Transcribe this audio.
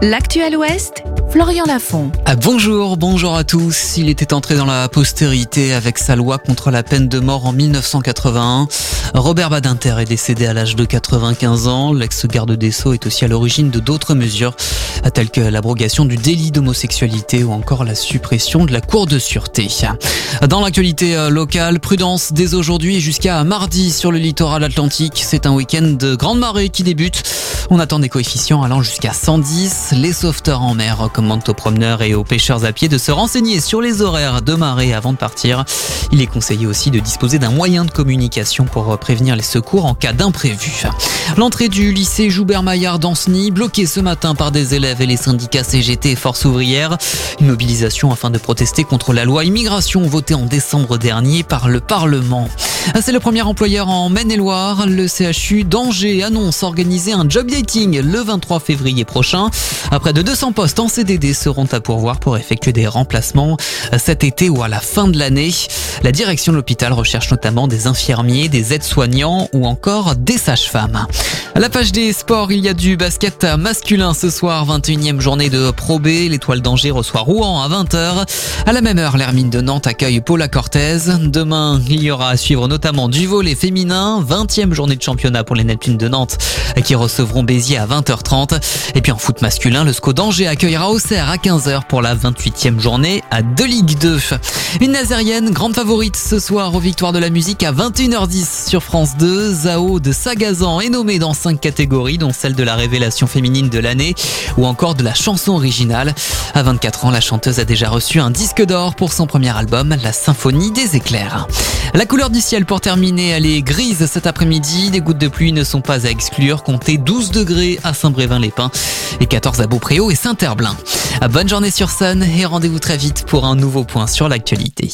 L'actuel Ouest, Florian Lafont. Ah, bonjour, bonjour à tous. Il était entré dans la postérité avec sa loi contre la peine de mort en 1981. Robert Badinter est décédé à l'âge de 95 ans. L'ex-garde des Sceaux est aussi à l'origine de d'autres mesures, telles que l'abrogation du délit d'homosexualité ou encore la suppression de la cour de sûreté. Dans l'actualité euh, locale, prudence dès aujourd'hui jusqu'à mardi sur le littoral atlantique. C'est un week-end de grande marée qui débute. On attend des coefficients allant jusqu'à 110. Les sauveteurs en mer recommandent aux promeneurs et aux pêcheurs à pied de se renseigner sur les horaires de marée avant de partir. Il est conseillé aussi de disposer d'un moyen de communication pour prévenir les secours en cas d'imprévu. L'entrée du lycée Joubert-Maillard d'Anceny bloquée ce matin par des élèves et les syndicats CGT et Force ouvrière. Une mobilisation afin de protester contre la loi immigration votée en décembre dernier par le Parlement. C'est le premier employeur en Maine-et-Loire. Le CHU d'Angers annonce organiser un job dating le 23 février prochain. Près de 200 postes en CDD seront à pourvoir pour effectuer des remplacements cet été ou à la fin de l'année. La direction de l'hôpital recherche notamment des infirmiers, des aides-soignants ou encore des sages-femmes. À la page des sports, il y a du basket masculin ce soir, 21e journée de Pro B. L'étoile d'Angers reçoit Rouen à 20h. À la même heure, l'Hermine de Nantes accueille Paula Cortez. Demain, il y aura à suivre notamment du volet féminin, 20e journée de championnat pour les Neptunes de Nantes qui recevront Béziers à 20h30. Et puis en foot masculin, le SCO d'Angers accueillera Auxerre à 15h pour la 28e journée à 2 Ligue 2. Une nazérienne, grande favorite ce soir aux victoires de la musique à 21h10 sur France 2. Zao de Sagazan est nommée dans 5 catégories, dont celle de la révélation féminine de l'année ou encore de la chanson originale. À 24 ans, la chanteuse a déjà reçu un disque d'or pour son premier album, La Symphonie des éclairs. La couleur du ciel pour terminer, elle grise cet après-midi. Des gouttes de pluie ne sont pas à exclure. Comptez 12 degrés à Saint-Brévin-les-Pins et 14 à Beaupréau et Saint-Herblain. Bonne journée sur Sun et rendez-vous très vite pour un nouveau point sur l'actualité.